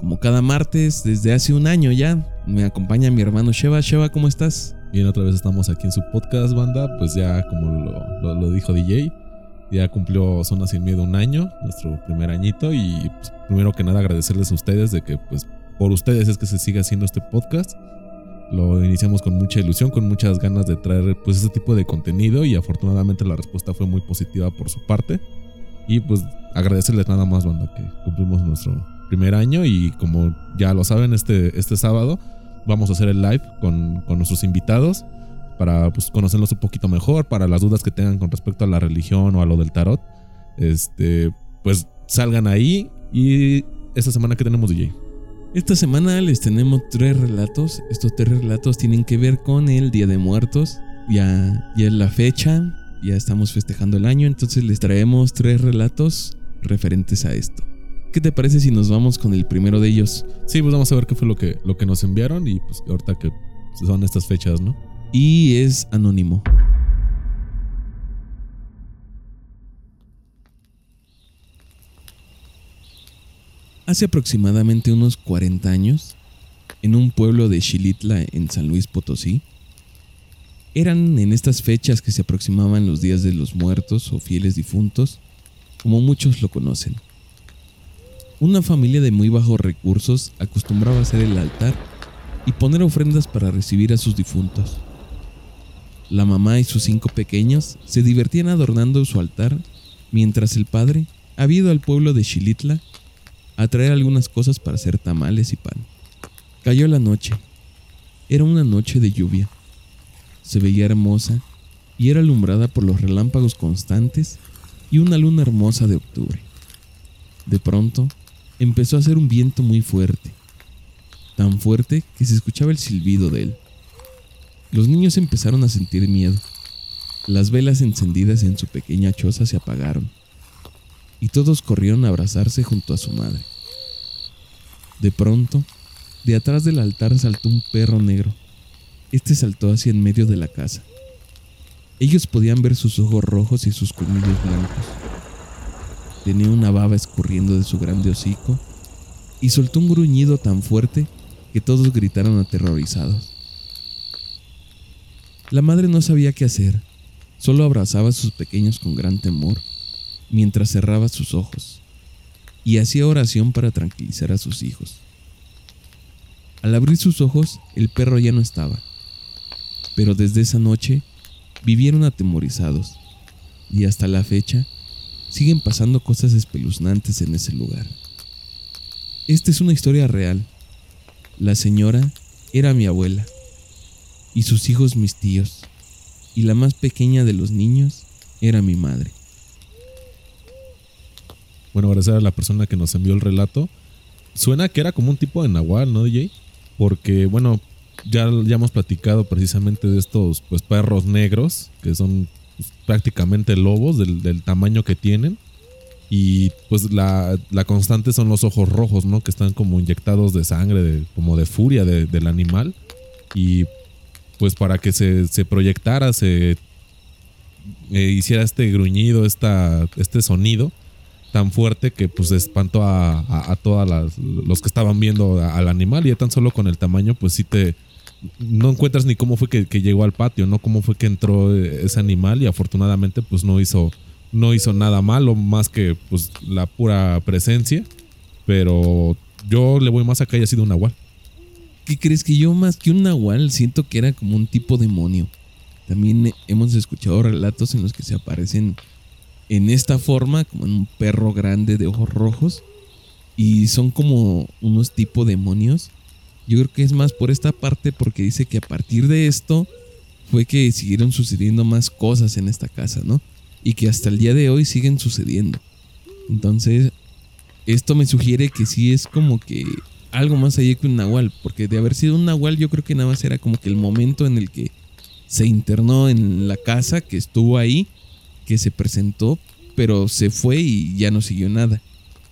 como cada martes desde hace un año ya. Me acompaña mi hermano Sheva. Sheva, ¿cómo estás? Bien, otra vez estamos aquí en su podcast, banda. Pues ya, como lo, dijo DJ, ya cumplió Zona Sin Miedo un año, nuestro primer añito. Y pues, primero que nada, agradecerles a ustedes de que, pues, por ustedes es que se sigue haciendo este podcast. Lo iniciamos con mucha ilusión, con muchas ganas de traer pues ese tipo de contenido y afortunadamente la respuesta fue muy positiva por su parte. Y pues agradecerles nada más, banda, que cumplimos nuestro primer año y como ya lo saben, este, este sábado vamos a hacer el live con, con nuestros invitados para pues, conocerlos un poquito mejor, para las dudas que tengan con respecto a la religión o a lo del tarot. Este, pues salgan ahí y esta semana que tenemos DJ. Esta semana les tenemos tres relatos. Estos tres relatos tienen que ver con el Día de Muertos. Ya, ya es la fecha, ya estamos festejando el año, entonces les traemos tres relatos referentes a esto. ¿Qué te parece si nos vamos con el primero de ellos? Sí, pues vamos a ver qué fue lo que, lo que nos enviaron y pues ahorita que son estas fechas, ¿no? Y es anónimo. Hace aproximadamente unos 40 años, en un pueblo de Xilitla en San Luis Potosí, eran en estas fechas que se aproximaban los días de los muertos o fieles difuntos, como muchos lo conocen. Una familia de muy bajos recursos acostumbraba hacer el altar y poner ofrendas para recibir a sus difuntos. La mamá y sus cinco pequeños se divertían adornando su altar, mientras el padre había ido al pueblo de Xilitla a traer algunas cosas para hacer tamales y pan. Cayó la noche. Era una noche de lluvia. Se veía hermosa y era alumbrada por los relámpagos constantes y una luna hermosa de octubre. De pronto, empezó a hacer un viento muy fuerte, tan fuerte que se escuchaba el silbido de él. Los niños empezaron a sentir miedo. Las velas encendidas en su pequeña choza se apagaron y todos corrieron a abrazarse junto a su madre. De pronto, de atrás del altar saltó un perro negro. Este saltó hacia en medio de la casa. Ellos podían ver sus ojos rojos y sus colmillos blancos. Tenía una baba escurriendo de su grande hocico y soltó un gruñido tan fuerte que todos gritaron aterrorizados. La madre no sabía qué hacer, solo abrazaba a sus pequeños con gran temor mientras cerraba sus ojos y hacía oración para tranquilizar a sus hijos. Al abrir sus ojos, el perro ya no estaba, pero desde esa noche vivieron atemorizados y hasta la fecha siguen pasando cosas espeluznantes en ese lugar. Esta es una historia real. La señora era mi abuela y sus hijos mis tíos y la más pequeña de los niños era mi madre. Bueno, agradecer a la persona que nos envió el relato. Suena que era como un tipo de nahual, ¿no, DJ? Porque, bueno, ya, ya hemos platicado precisamente de estos pues perros negros, que son prácticamente lobos del, tamaño que tienen. Y pues la, constante son los ojos rojos, ¿no? Que están como inyectados de sangre, como de furia del animal. Y pues para que se, proyectara, se eh, hiciera este gruñido, esta, este sonido, tan fuerte que pues espantó a, a, todos los que estaban viendo al animal y tan solo con el tamaño pues sí te no encuentras ni cómo fue que, llegó al patio, no cómo fue que entró ese animal y afortunadamente pues no hizo no hizo nada malo más que pues la pura presencia, pero yo le voy más a que haya sido un nahual. ¿Qué crees que yo más que un nahual siento que era como un tipo demonio? También hemos escuchado relatos en los que se aparecen en esta forma, como en un perro grande de ojos rojos. Y son como unos tipo demonios. Yo creo que es más por esta parte porque dice que a partir de esto fue que siguieron sucediendo más cosas en esta casa, ¿no? Y que hasta el día de hoy siguen sucediendo. Entonces, esto me sugiere que sí es como que algo más allá que un nahual, porque de haber sido un nahual yo creo que nada más era como que el momento en el que se internó en la casa, que estuvo ahí, que se presentó, pero se fue y ya no siguió nada.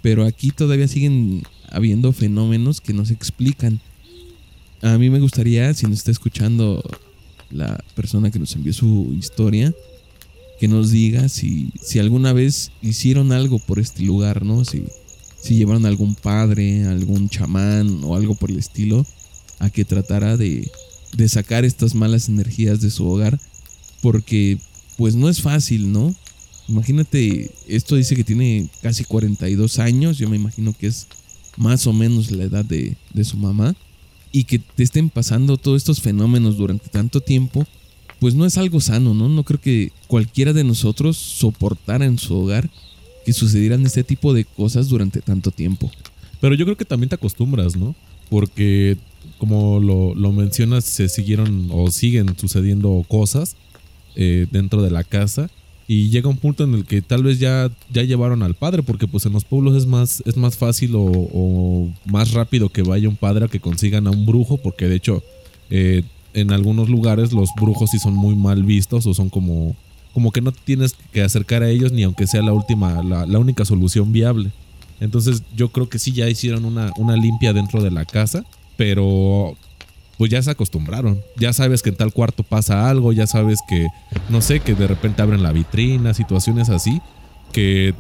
Pero aquí todavía siguen habiendo fenómenos que no se explican. A mí me gustaría, si nos está escuchando la persona que nos envió su historia, que nos diga si, si alguna vez hicieron algo por este lugar, ¿no? Si, si llevaron a algún padre, algún chamán o algo por el estilo a que tratara de, de sacar estas malas energías de su hogar, porque pues no es fácil, ¿no? Imagínate, esto dice que tiene casi 42 años, yo me imagino que es más o menos la edad de, de su mamá, y que te estén pasando todos estos fenómenos durante tanto tiempo, pues no es algo sano, ¿no? No creo que cualquiera de nosotros soportara en su hogar que sucedieran este tipo de cosas durante tanto tiempo. Pero yo creo que también te acostumbras, ¿no? Porque como lo, lo mencionas, se siguieron o siguen sucediendo cosas eh, dentro de la casa y llega un punto en el que tal vez ya, ya llevaron al padre, porque pues en los pueblos es más, es más fácil o, más rápido que vaya un padre a que consigan a un brujo, porque de hecho eh, en algunos lugares los brujos sí son muy mal vistos o son como, como que no tienes que acercar a ellos ni aunque sea la última, la, la única solución viable. Entonces yo creo que sí ya hicieron una, una limpia dentro de la casa, pero pues ya se acostumbraron. Ya sabes que en tal cuarto pasa algo, ya sabes que, no sé, que de repente abren la vitrina, situaciones así, que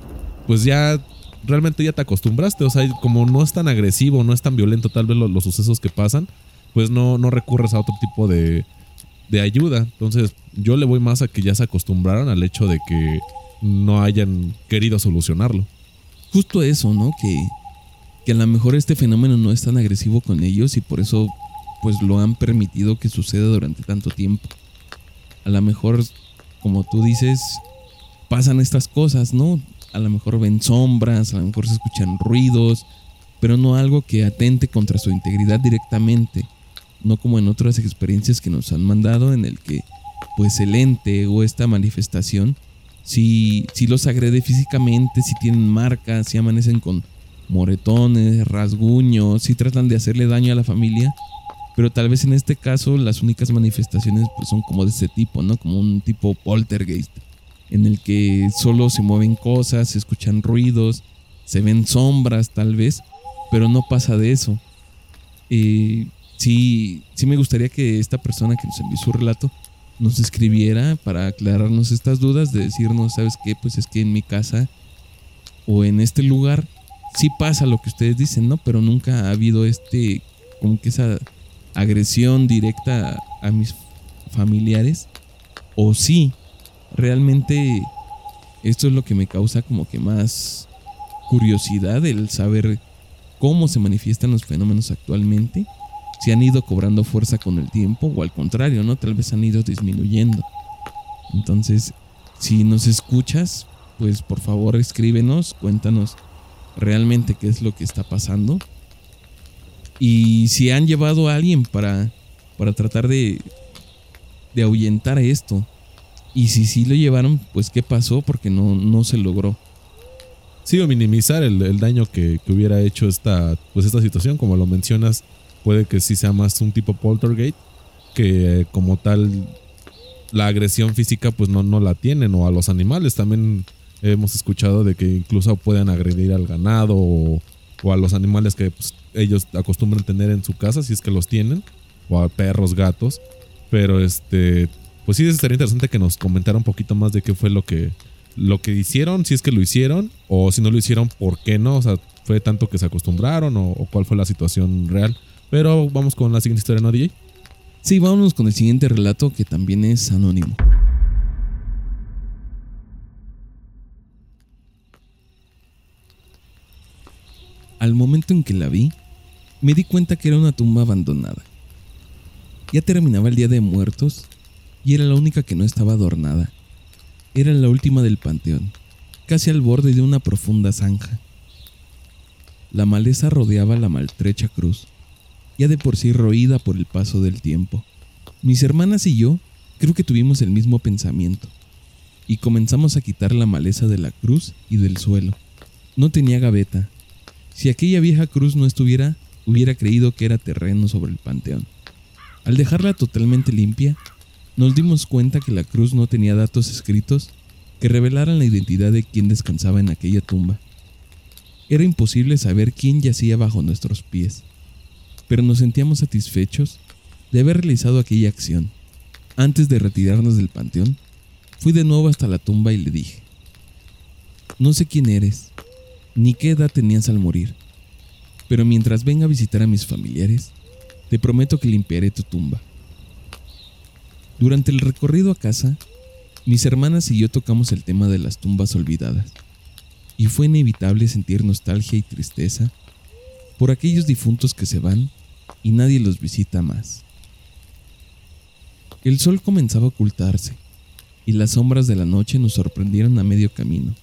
pues ya realmente ya te acostumbraste. O sea, como no es tan agresivo, no es tan violento tal vez los, los sucesos que pasan, pues no, no recurres a otro tipo de, de ayuda. Entonces yo le voy más a que ya se acostumbraron al hecho de que no hayan querido solucionarlo. Justo eso, ¿no? Que, que a lo mejor este fenómeno no es tan agresivo con ellos y por eso pues lo han permitido que suceda durante tanto tiempo. A lo mejor, como tú dices, pasan estas cosas, ¿no? A lo mejor ven sombras, a lo mejor se escuchan ruidos, pero no algo que atente contra su integridad directamente, no como en otras experiencias que nos han mandado en el que pues el ente o esta manifestación si, si los agrede físicamente, si tienen marcas, si amanecen con moretones, rasguños, si tratan de hacerle daño a la familia, pero tal vez en este caso las únicas manifestaciones pues son como de este tipo, ¿no? Como un tipo poltergeist, en el que solo se mueven cosas, se escuchan ruidos, se ven sombras tal vez, pero no pasa de eso. Eh, sí, sí me gustaría que esta persona que nos envió su relato nos escribiera para aclararnos estas dudas, de decirnos, ¿sabes qué? Pues es que en mi casa o en este lugar sí pasa lo que ustedes dicen, ¿no? Pero nunca ha habido este, como que esa agresión directa a mis familiares. O sí, realmente esto es lo que me causa como que más curiosidad, el saber cómo se manifiestan los fenómenos actualmente si han ido cobrando fuerza con el tiempo o al contrario, ¿no? Tal vez han ido disminuyendo. Entonces, si nos escuchas, pues por favor escríbenos, cuéntanos realmente qué es lo que está pasando. Y si han llevado a alguien para, para tratar de, de ahuyentar esto. Y si sí lo llevaron, pues qué pasó porque no, no se logró. Sí, o minimizar el, el daño que, que, hubiera hecho esta, pues esta situación, como lo mencionas, puede que sí sea más un tipo poltergeist que como tal la agresión física pues no, no la tienen o a los animales también hemos escuchado de que incluso pueden agredir al ganado o a los animales que pues, ellos acostumbran tener en su casa si es que los tienen o a perros gatos pero este pues sí sería interesante que nos comentara un poquito más de qué fue lo que lo que hicieron si es que lo hicieron o si no lo hicieron por qué no o sea fue tanto que se acostumbraron o, o cuál fue la situación real pero vamos con la siguiente historia, ¿no, DJ? Sí, vámonos con el siguiente relato que también es anónimo. Al momento en que la vi, me di cuenta que era una tumba abandonada. Ya terminaba el Día de Muertos y era la única que no estaba adornada. Era la última del panteón, casi al borde de una profunda zanja. La maleza rodeaba la maltrecha cruz ya de por sí roída por el paso del tiempo. Mis hermanas y yo creo que tuvimos el mismo pensamiento, y comenzamos a quitar la maleza de la cruz y del suelo. No tenía gaveta. Si aquella vieja cruz no estuviera, hubiera creído que era terreno sobre el panteón. Al dejarla totalmente limpia, nos dimos cuenta que la cruz no tenía datos escritos que revelaran la identidad de quien descansaba en aquella tumba. Era imposible saber quién yacía bajo nuestros pies, pero nos sentíamos satisfechos de haber realizado aquella acción. Antes de retirarnos del panteón, fui de nuevo hasta la tumba y le dije, no sé quién eres, ni qué edad tenías al morir, pero mientras venga a visitar a mis familiares, te prometo que limpiaré tu tumba. Durante el recorrido a casa, mis hermanas y yo tocamos el tema de las tumbas olvidadas, y fue inevitable sentir nostalgia y tristeza por aquellos difuntos que se van y nadie los visita más. El sol comenzaba a ocultarse y las sombras de la noche nos sorprendieron a medio camino.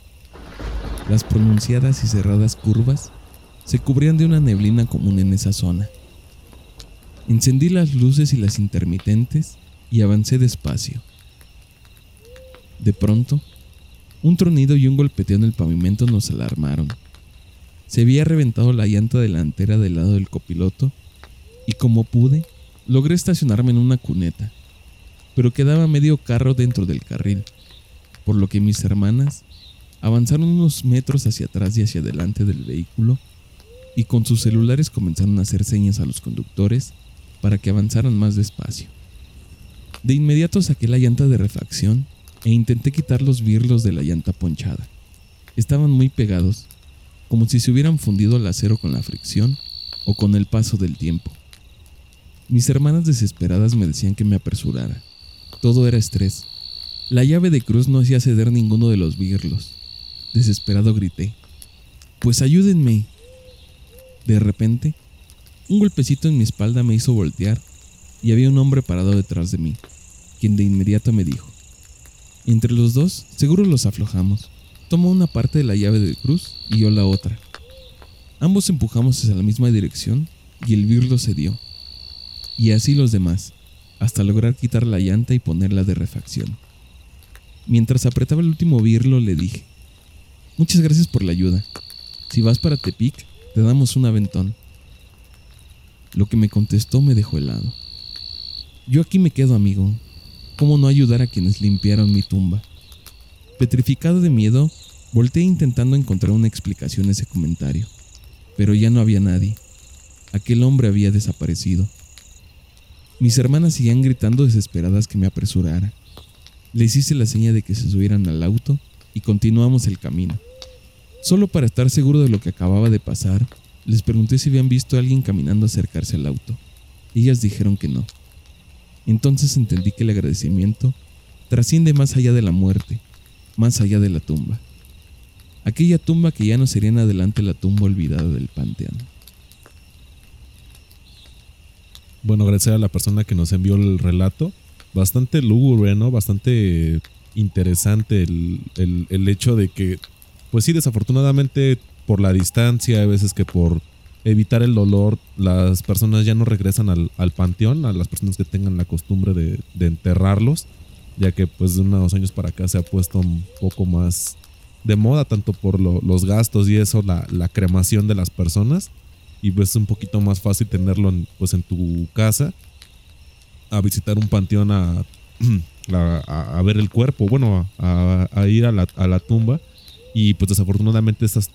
Las pronunciadas y cerradas curvas se cubrían de una neblina común en esa zona. Encendí las luces y las intermitentes y avancé despacio. De pronto, un tronido y un golpeteo en el pavimento nos alarmaron. Se había reventado la llanta delantera del lado del copiloto y como pude, logré estacionarme en una cuneta, pero quedaba medio carro dentro del carril, por lo que mis hermanas avanzaron unos metros hacia atrás y hacia adelante del vehículo y con sus celulares comenzaron a hacer señas a los conductores para que avanzaran más despacio. De inmediato saqué la llanta de refacción e intenté quitar los birlos de la llanta ponchada. Estaban muy pegados, como si se hubieran fundido el acero con la fricción o con el paso del tiempo. Mis hermanas desesperadas me decían que me apresurara. Todo era estrés. La llave de cruz no hacía ceder ninguno de los birlos. Desesperado grité. Pues ayúdenme. De repente, un golpecito en mi espalda me hizo voltear y había un hombre parado detrás de mí, quien de inmediato me dijo, entre los dos, seguro los aflojamos. Tomó una parte de la llave de cruz y yo la otra. Ambos empujamos hacia la misma dirección y el birlo cedió. Y así los demás, hasta lograr quitar la llanta y ponerla de refacción. Mientras apretaba el último birlo le dije, muchas gracias por la ayuda. Si vas para Tepic, te damos un aventón. Lo que me contestó me dejó helado. Yo aquí me quedo, amigo, ¿Cómo no ayudar a quienes limpiaron mi tumba? Petrificado de miedo, volteé intentando encontrar una explicación a ese comentario, pero ya no había nadie. Aquel hombre había desaparecido. Mis hermanas seguían gritando desesperadas que me apresurara. Les hice la seña de que se subieran al auto y continuamos el camino. Solo para estar seguro de lo que acababa de pasar, les pregunté si habían visto a alguien caminando acercarse al auto. Ellas dijeron que no. Entonces entendí que el agradecimiento trasciende más allá de la muerte, más allá de la tumba. Aquella tumba que ya no sería en adelante la tumba olvidada del panteón. Bueno, agradecer a la persona que nos envió el relato. Bastante lúgubre, ¿no? Bastante interesante el, el hecho de que, pues sí, desafortunadamente por la distancia, a veces que por evitar el dolor, las personas ya no regresan al, panteón, a las personas que tengan la costumbre de, enterrarlos, ya que pues de unos años para acá se ha puesto un poco más de moda, tanto por los gastos y eso, la, cremación de las personas, y pues es un poquito más fácil tenerlo en, pues en tu casa, a visitar un panteón a, a, ver el cuerpo, bueno, a, ir a la, tumba, y pues desafortunadamente esas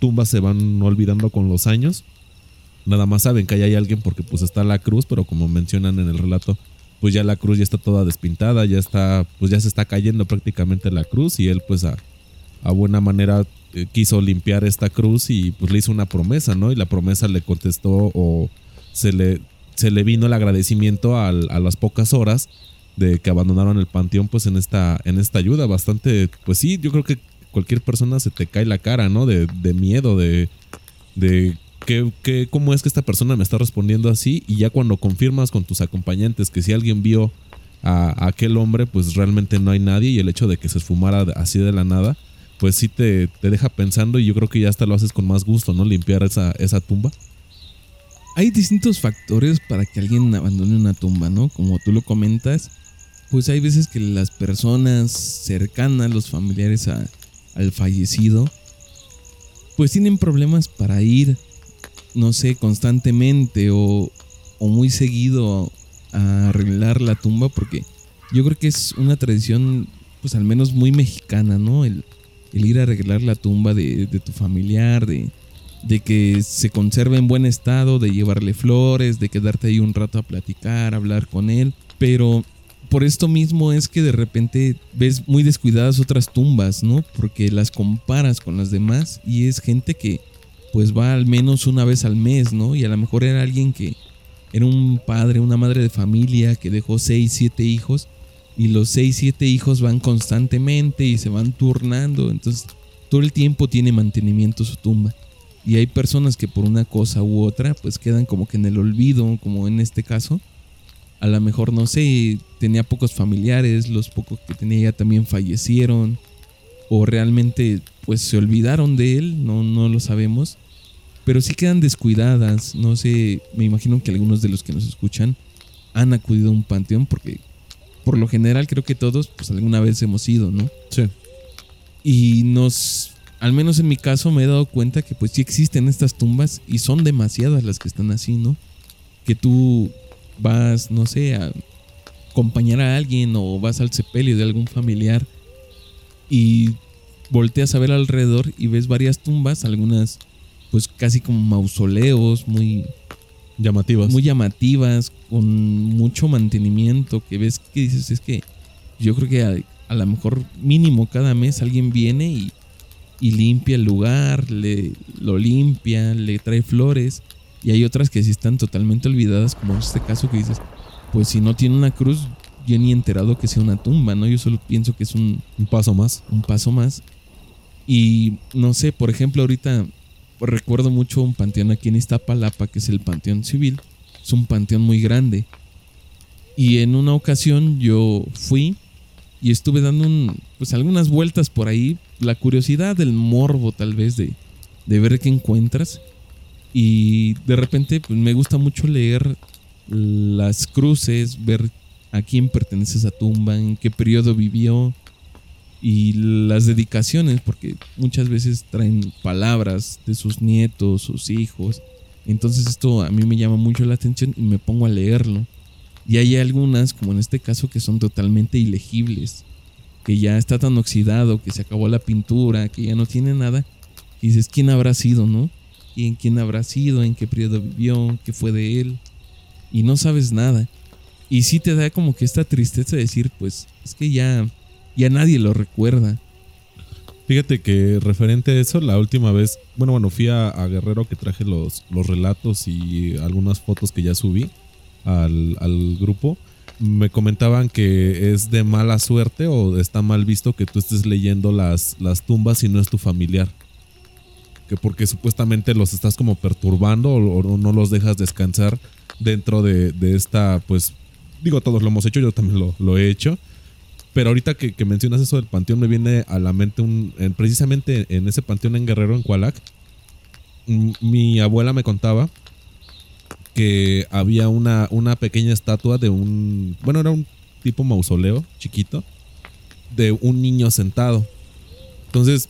tumbas se van olvidando con los años. Nada más saben que ahí hay alguien porque pues está la cruz, pero como mencionan en el relato, pues ya la cruz ya está toda despintada, ya está, pues ya se está cayendo prácticamente la cruz y él pues a, buena manera eh, quiso limpiar esta cruz y pues le hizo una promesa, ¿no? Y la promesa le contestó o se le, se le vino el agradecimiento a las pocas horas de que abandonaron el panteón pues en esta, en esta ayuda bastante, pues sí, yo creo que cualquier persona se te cae la cara, ¿no? De, miedo, de, de ¿qué, cómo es que esta persona me está respondiendo así. Y ya cuando confirmas con tus acompañantes que si alguien vio a, aquel hombre, pues realmente no hay nadie. Y el hecho de que se esfumara así de la nada, pues sí te, te deja pensando. Y yo creo que ya hasta lo haces con más gusto, ¿no? Limpiar esa, esa tumba. Hay distintos factores para que alguien abandone una tumba, ¿no? Como tú lo comentas, pues hay veces que las personas cercanas, los familiares a, al fallecido, pues tienen problemas para ir no sé, constantemente o, o muy seguido a arreglar la tumba porque yo creo que es una tradición pues al menos muy mexicana, ¿no? El, ir a arreglar la tumba de, de tu familiar, de, de que se conserve en buen estado, de llevarle flores, de quedarte ahí un rato a platicar, hablar con él. Pero por esto mismo es que de repente ves muy descuidadas otras tumbas, ¿no? Porque las comparas con las demás y es gente que pues va al menos una vez al mes, ¿no? Y a lo mejor era alguien que era un padre, una madre de familia que dejó seis, siete hijos y los seis, siete hijos van constantemente y se van turnando. Entonces todo el tiempo tiene mantenimiento su tumba. Y hay personas que por una cosa u otra pues quedan como que en el olvido, como en este caso. A lo mejor, no sé, tenía pocos familiares, los pocos que tenía ya también fallecieron. O realmente pues se olvidaron de él, no, no lo sabemos. Pero sí quedan descuidadas, no sé, me imagino que algunos de los que nos escuchan han acudido a un panteón porque por lo general creo que todos pues alguna vez hemos ido, ¿no? Sí. Y nos, al menos en mi caso me he dado cuenta que pues sí existen estas tumbas y son demasiadas las que están así, ¿no? Que tú vas, no sé, a acompañar a alguien o vas al sepelio de algún familiar y volteas a ver alrededor y ves varias tumbas, algunas pues casi como mausoleos, muy Llamativas. muy llamativas, con mucho mantenimiento, que ves que dices, es que yo creo que a, a lo mejor mínimo cada mes alguien viene y, y limpia el lugar, le, lo limpia, le trae flores, y hay otras que sí están totalmente olvidadas, como en este caso que dices, pues si no tiene una cruz, yo ni he enterado que sea una tumba, ¿no? Yo solo pienso que es un, Un paso más. un paso más. Y no sé, por ejemplo, ahorita recuerdo mucho un panteón aquí en Iztapalapa, que es el Panteón Civil. Es un panteón muy grande. Y en una ocasión yo fui y estuve dando un, pues algunas vueltas por ahí. La curiosidad, el morbo tal vez de, de ver qué encuentras. Y de repente pues, me gusta mucho leer las cruces, ver a quién pertenece esa tumba, en qué periodo vivió y las dedicaciones, porque muchas veces traen palabras de sus nietos, sus hijos. Entonces esto a mí me llama mucho la atención y me pongo a leerlo. Y hay algunas, como en este caso, que son totalmente ilegibles, que ya está tan oxidado, que se acabó la pintura, que ya no tiene nada. Y dices, ¿quién habrá sido, no? ¿Quién, quién habrá sido? ¿En qué periodo vivió? ¿Qué fue de él? Y no sabes nada. Y sí te da como que esta tristeza de decir, pues es que ya, ya nadie lo recuerda. Fíjate que referente a eso, la última vez, bueno, bueno, fui a, Guerrero que traje los, los relatos y algunas fotos que ya subí al, al grupo. Me comentaban que es de mala suerte o está mal visto que tú estés leyendo las, las tumbas y no es tu familiar. Que porque supuestamente los estás como perturbando o, no los dejas descansar dentro de, de esta, pues, digo, todos lo hemos hecho, yo también lo, lo he hecho. Pero ahorita que, mencionas eso del panteón, me viene a la mente un. en- precisamente en ese panteón en Guerrero, en Cualac. Mi abuela me contaba que había una, una pequeña estatua de un. Bueno, era un tipo mausoleo chiquito. De un niño sentado. Entonces,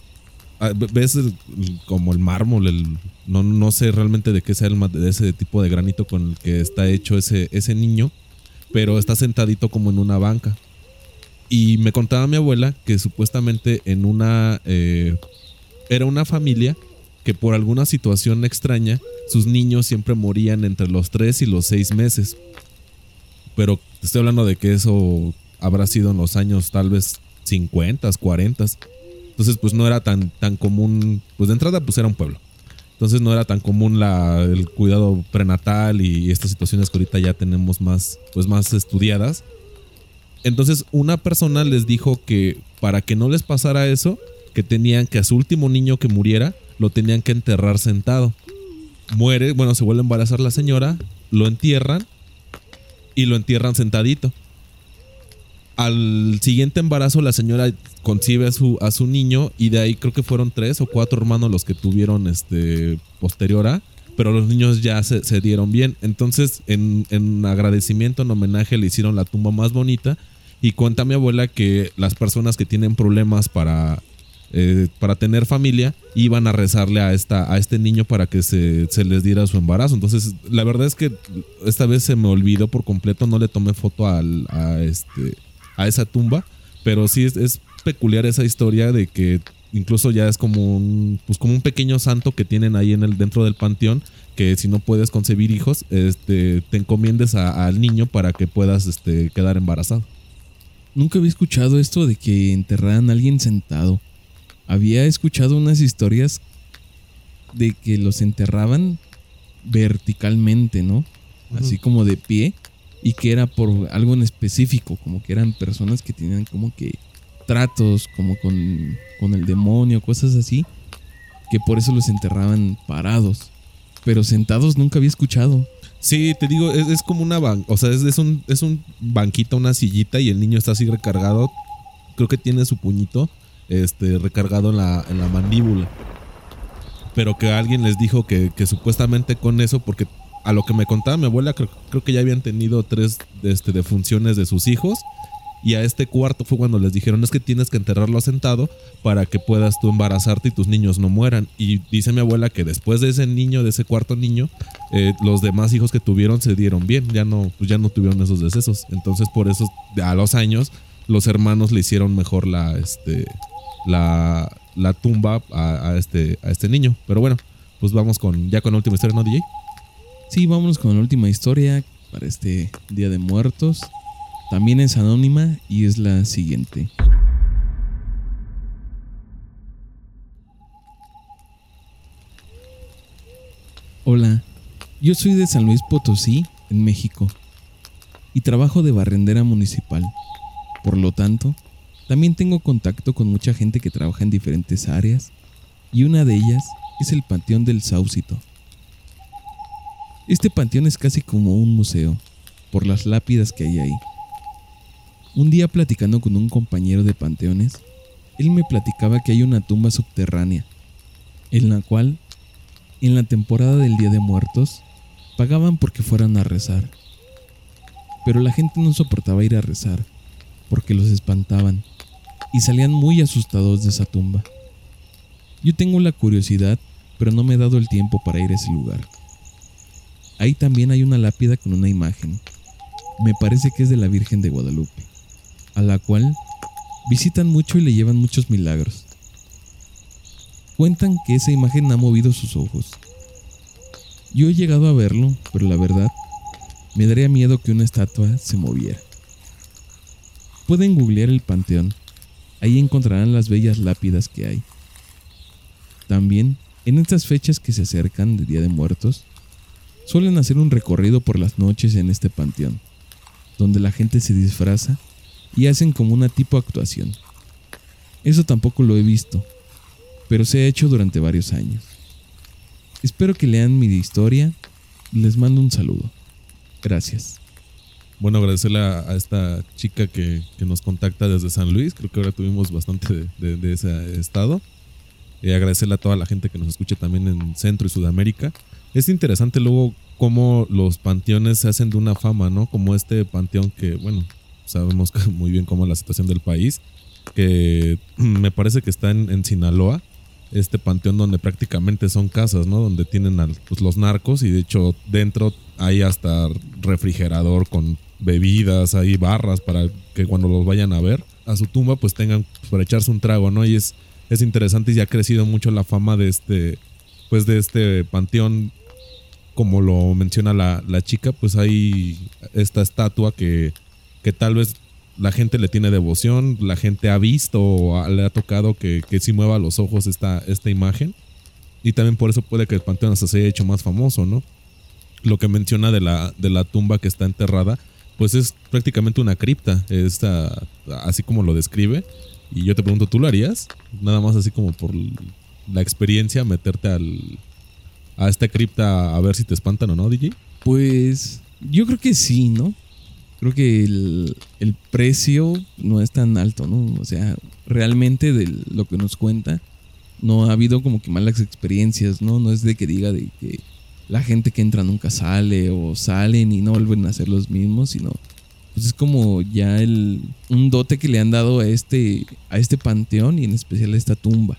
ves el- el- como el mármol, no, no sé realmente de qué sea el, de ese tipo de granito con el que está hecho ese, ese niño, pero está sentadito como en una banca. Y me contaba mi abuela que supuestamente en una... eh, era una familia que por alguna situación extraña, sus niños siempre morían entre los 3 y los 6 meses. Pero estoy hablando de que eso habrá sido en los años tal vez 50, 40. Entonces pues no era tan, tan común, pues de entrada pues era un pueblo. Entonces no era tan común la, el cuidado prenatal y estas situaciones que ahorita ya tenemos más, pues más estudiadas. Entonces una persona les dijo que para que no les pasara eso, que tenían que a su último niño que muriera, lo tenían que enterrar sentado. Muere, bueno, se vuelve a embarazar la señora, lo entierran y lo entierran sentadito. Al siguiente embarazo la señora concibe a su, a su niño y de ahí creo que fueron tres o cuatro hermanos los que tuvieron este posterior a, pero los niños ya se, dieron bien. Entonces en, en agradecimiento, en homenaje le hicieron la tumba más bonita y cuenta mi abuela que las personas que tienen problemas para eh, para tener familia, iban a rezarle a, esta, a este niño para que se, se, les diera su embarazo. Entonces, la verdad es que esta vez se me olvidó por completo, no le tomé foto al, a, este, a esa tumba, pero sí es peculiar esa historia de que incluso ya es como un, pues como un pequeño santo que tienen ahí en el, dentro del panteón, que si no puedes concebir hijos, este, te encomiendes al niño para que puedas este, quedar embarazado. Nunca había escuchado esto de que enterraran a alguien sentado había escuchado unas historias de que los enterraban verticalmente, ¿no? Así como de pie y que era por algo en específico, como que eran personas que tenían como que tratos como con, con el demonio, cosas así, que por eso los enterraban parados. Pero sentados nunca había escuchado. Sí, te digo, es, como una ban o sea, es, es, un, es un banquito, una sillita y el niño está así recargado. Creo que tiene su puñito este, recargado en la, en la mandíbula. Pero que alguien les dijo que, supuestamente con eso, porque a lo que me contaba mi abuela, creo, que ya habían tenido tres este, defunciones de sus hijos. Y a este cuarto fue cuando les dijeron es que tienes que enterrarlo sentado para que puedas tú embarazarte y tus niños no mueran. Y dice mi abuela que después de ese niño, de ese cuarto niño, eh, los demás hijos que tuvieron se dieron bien, ya no, pues ya no tuvieron esos decesos. Entonces por eso a los años los hermanos le hicieron mejor la, este, la, la tumba a, este, a este niño. Pero bueno, pues vamos con ya con la última historia, ¿no, DJ? Sí, vámonos con la última historia para este Día de Muertos. También es anónima y es la siguiente. Hola, yo soy de San Luis Potosí, en México, y trabajo de barrendera municipal. Por lo tanto, también tengo contacto con mucha gente que trabaja en diferentes áreas y una de ellas es el Panteón del Saucito. Este panteón es casi como un museo, por las lápidas que hay ahí. Un día platicando con un compañero de panteones, él me platicaba que hay una tumba subterránea, en la cual, en la temporada del Día de Muertos, pagaban porque fueran a rezar. Pero la gente no soportaba ir a rezar, porque los espantaban y salían muy asustados de esa tumba. Yo tengo la curiosidad, pero no me he dado el tiempo para ir a ese lugar. Ahí también hay una lápida con una imagen. Me parece que es de la Virgen de Guadalupe, a la cual visitan mucho y le llevan muchos milagros. Cuentan que esa imagen ha movido sus ojos. Yo he llegado a verlo, pero la verdad, me daría miedo que una estatua se moviera. Pueden googlear el panteón Ahí encontrarán las bellas lápidas que hay. También, en estas fechas que se acercan de Día de Muertos, suelen hacer un recorrido por las noches en este panteón, donde la gente se disfraza y hacen como una tipo actuación. Eso tampoco lo he visto, pero se ha hecho durante varios años. Espero que lean mi historia les mando un saludo. Gracias. Bueno, agradecerle a, esta chica que, nos contacta desde San Luis. Creo que ahora tuvimos bastante de, ese estado. Y agradecerle a toda la gente que nos escucha también en Centro y Sudamérica. Es interesante luego cómo los panteones se hacen de una fama, ¿no? Como este panteón que, bueno, sabemos muy bien cómo es la situación del país, que me parece que está en, Sinaloa, este panteón donde prácticamente son casas, ¿no? Donde tienen pues, los narcos y de hecho dentro hay hasta refrigerador con bebidas, hay barras para que cuando los vayan a ver a su tumba, pues tengan para echarse un trago, ¿no? Y es, es interesante y ha crecido mucho la fama de este, pues de este panteón, como lo menciona la, chica, pues hay esta estatua que, que tal vez la gente le tiene devoción, la gente ha visto o le ha tocado que, que sí mueva los ojos esta, esta imagen. Y también por eso puede que el panteón hasta se haya hecho más famoso, ¿no? Lo que menciona de la, de la tumba que está enterrada, pues es prácticamente una cripta, esta, así como lo describe. Y yo te pregunto, ¿tú lo harías? Nada más así como por la experiencia, meterte al, a esta cripta a ver si te espantan o no, DJ. Pues yo creo que sí, ¿no? Creo que el, el precio no es tan alto, ¿no? O sea, realmente de lo que nos cuenta, no ha habido como que malas experiencias, ¿no? No es de que diga de que la gente que entra nunca sale o salen y no vuelven a ser los mismos, sino pues es como ya el, un dote que le han dado a este, a este panteón y en especial a esta tumba.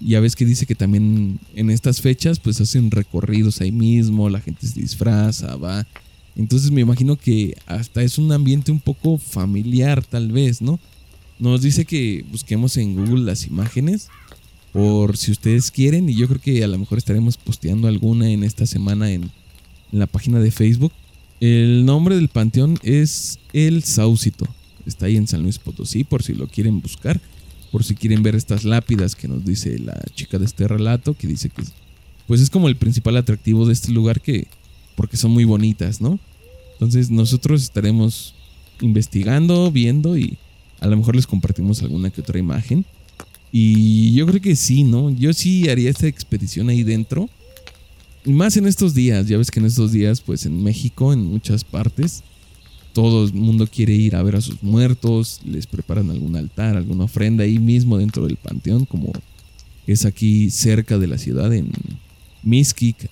Ya ves que dice que también en estas fechas pues hacen recorridos ahí mismo, la gente se disfraza, va. Entonces me imagino que hasta es un ambiente un poco familiar tal vez, ¿no? Nos dice que busquemos en Google las imágenes por si ustedes quieren y yo creo que a lo mejor estaremos posteando alguna en esta semana en, la página de Facebook. El nombre del panteón es El Saucito. Está ahí en San Luis Potosí por si lo quieren buscar por si quieren ver estas lápidas que nos dice la chica de este relato, que dice que pues es como el principal atractivo de este lugar que porque son muy bonitas, ¿no? Entonces nosotros estaremos investigando, viendo y a lo mejor les compartimos alguna que otra imagen. Y yo creo que sí, ¿no? Yo sí haría esta expedición ahí dentro. Y más en estos días, ya ves que en estos días, pues en México, en muchas partes, todo el mundo quiere ir a ver a sus muertos, les preparan algún altar, alguna ofrenda ahí mismo dentro del panteón, como es aquí cerca de la ciudad, en Miskik.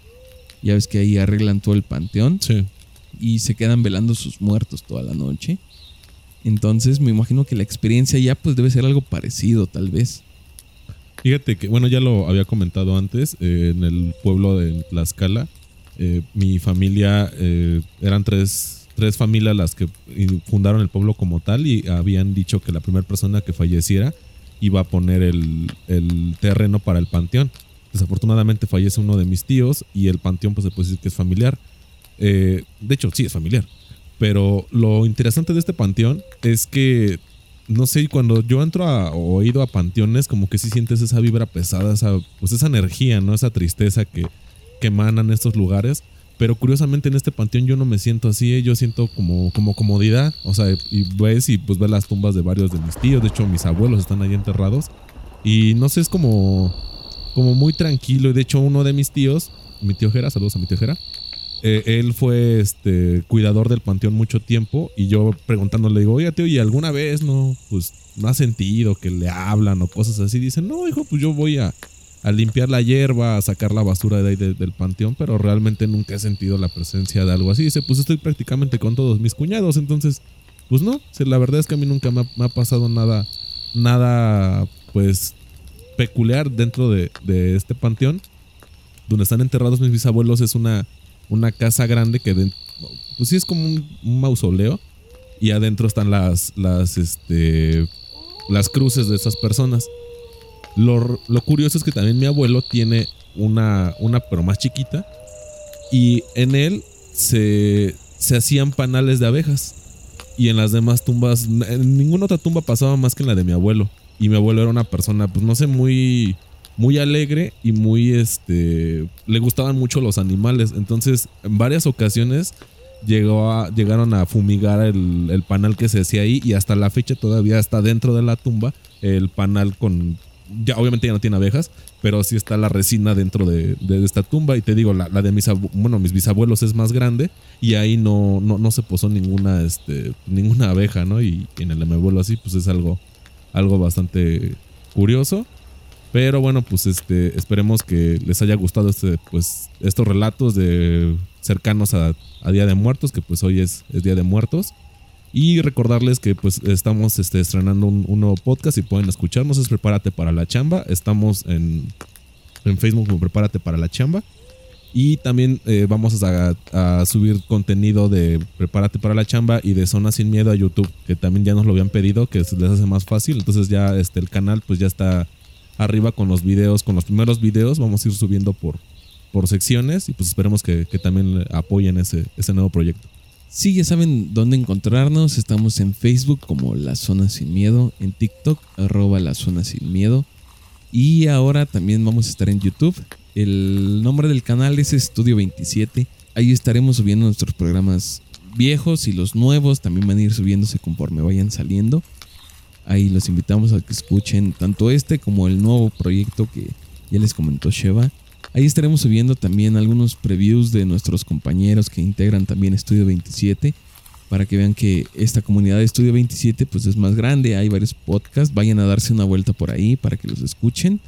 Ya ves que ahí arreglan todo el panteón Sí. Y se quedan velando sus muertos toda la noche. Entonces me imagino que la experiencia ya pues debe ser algo parecido tal vez. Fíjate que, bueno, ya lo había comentado antes, eh, en el pueblo de Tlaxcala, eh, mi familia, eh, eran tres, tres familias las que fundaron el pueblo como tal y habían dicho que la primera persona que falleciera iba a poner el, el terreno para el panteón. Desafortunadamente fallece uno de mis tíos y el panteón pues se puede decir que es familiar. Eh, de hecho, sí, es familiar. Pero lo interesante de este panteón es que no sé, cuando yo entro o he ido a panteones, como que sí sientes esa vibra pesada, esa, pues esa energía, ¿no? Esa tristeza que, que emanan estos lugares. Pero curiosamente en este panteón yo no me siento así, ¿eh? yo siento como, como comodidad. O sea, y ves y pues ves las tumbas de varios de mis tíos, de hecho mis abuelos están ahí enterrados. Y no sé, es como, como muy tranquilo. Y de hecho uno de mis tíos, mi tío Jera, saludos a mi tío Jera. Eh, él fue este cuidador del panteón mucho tiempo y yo preguntándole digo, oiga tío, ¿y alguna vez no, pues no ha sentido que le hablan o cosas así? Dice, no, hijo, pues yo voy a, a limpiar la hierba, a sacar la basura de ahí de- del panteón, pero realmente nunca he sentido la presencia de algo así. Dice, pues estoy prácticamente con todos mis cuñados, entonces, pues no, la verdad es que a mí nunca me ha, me ha pasado nada, nada, pues, peculiar dentro de, de este panteón. Donde están enterrados mis bisabuelos es una, una casa grande que, den- pues sí es como un, un mausoleo y adentro están las, las, este, las cruces de esas personas. Lo, lo curioso es que también mi abuelo tiene una, una pero más chiquita y en él se, se hacían panales de abejas y en las demás tumbas, en ninguna otra tumba pasaba más que en la de mi abuelo y mi abuelo era una persona, pues no sé, muy muy alegre y muy este le gustaban mucho los animales. Entonces en varias ocasiones llegó llegaron a fumigar el, el panal que se hacía ahí y hasta la fecha todavía está dentro de la tumba el panal con ya obviamente ya no tiene abejas pero sí está la resina dentro de, de esta tumba. Y te digo la, la de mis bueno mis bisabuelos es más grande y ahí no no, no se posó ninguna este ninguna abeja no y en el de mi abuelo así pues es algo algo bastante curioso pero bueno, pues este, esperemos que les haya gustado este, pues, estos relatos de cercanos a, a Día de Muertos, que pues hoy es, es Día de Muertos. Y recordarles que pues estamos este, estrenando un, nuevo podcast y pueden escucharnos, es Prepárate para la Chamba. Estamos en, en Facebook como Prepárate para la Chamba. Y también eh, vamos a, subir contenido de Prepárate para la Chamba y de Zona Sin Miedo a YouTube, que también ya nos lo habían pedido, que les hace más fácil. Entonces ya este, el canal pues ya está arriba con los videos, con los primeros videos. Vamos a ir subiendo por, por secciones y pues esperemos que, que también apoyen ese, ese nuevo proyecto. Sí, ya saben dónde encontrarnos. Estamos en Facebook como La Zona Sin Miedo, en TikTok arroba La Zona Sin Miedo. Y ahora también vamos a estar en YouTube. El nombre del canal es Estudio 27. Ahí estaremos subiendo nuestros programas viejos y los nuevos. También van a ir subiéndose conforme vayan saliendo. Ahí los invitamos a que escuchen tanto este como el nuevo proyecto que ya les comentó Sheva. Ahí estaremos subiendo también algunos previews de nuestros compañeros que integran también Estudio 27 para que vean que esta comunidad de Estudio 27 pues es más grande, hay varios podcasts, vayan a darse una vuelta por ahí para que los escuchen.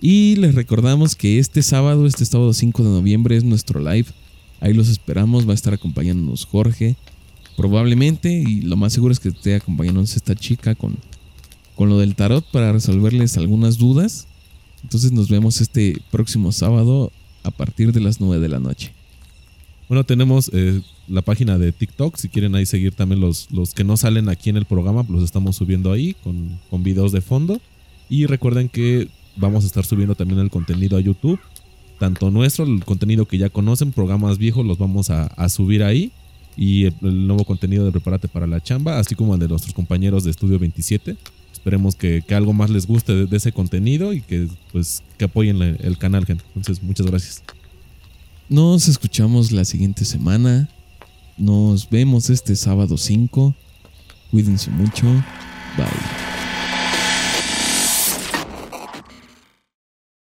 Y les recordamos que este sábado, este sábado 5 de noviembre es nuestro live. Ahí los esperamos, va a estar acompañándonos Jorge. probablemente, y lo más seguro es que esté acompañándonos esta chica con, con lo del tarot para resolverles algunas dudas. Entonces nos vemos este próximo sábado a partir de las 9 de la noche. Bueno, tenemos eh, la página de TikTok. Si quieren ahí seguir también los, los que no salen aquí en el programa, los estamos subiendo ahí con, con videos de fondo. Y recuerden que vamos a estar subiendo también el contenido a YouTube. Tanto nuestro, el contenido que ya conocen, programas viejos, los vamos a, a subir ahí. Y el, el nuevo contenido de Prepárate para la Chamba, así como el de nuestros compañeros de Estudio 27. Esperemos que, que algo más les guste de, ese contenido y que, pues, que apoyen el canal, gente. Entonces, muchas gracias. Nos escuchamos la siguiente semana. Nos vemos este sábado 5. Cuídense mucho. Bye.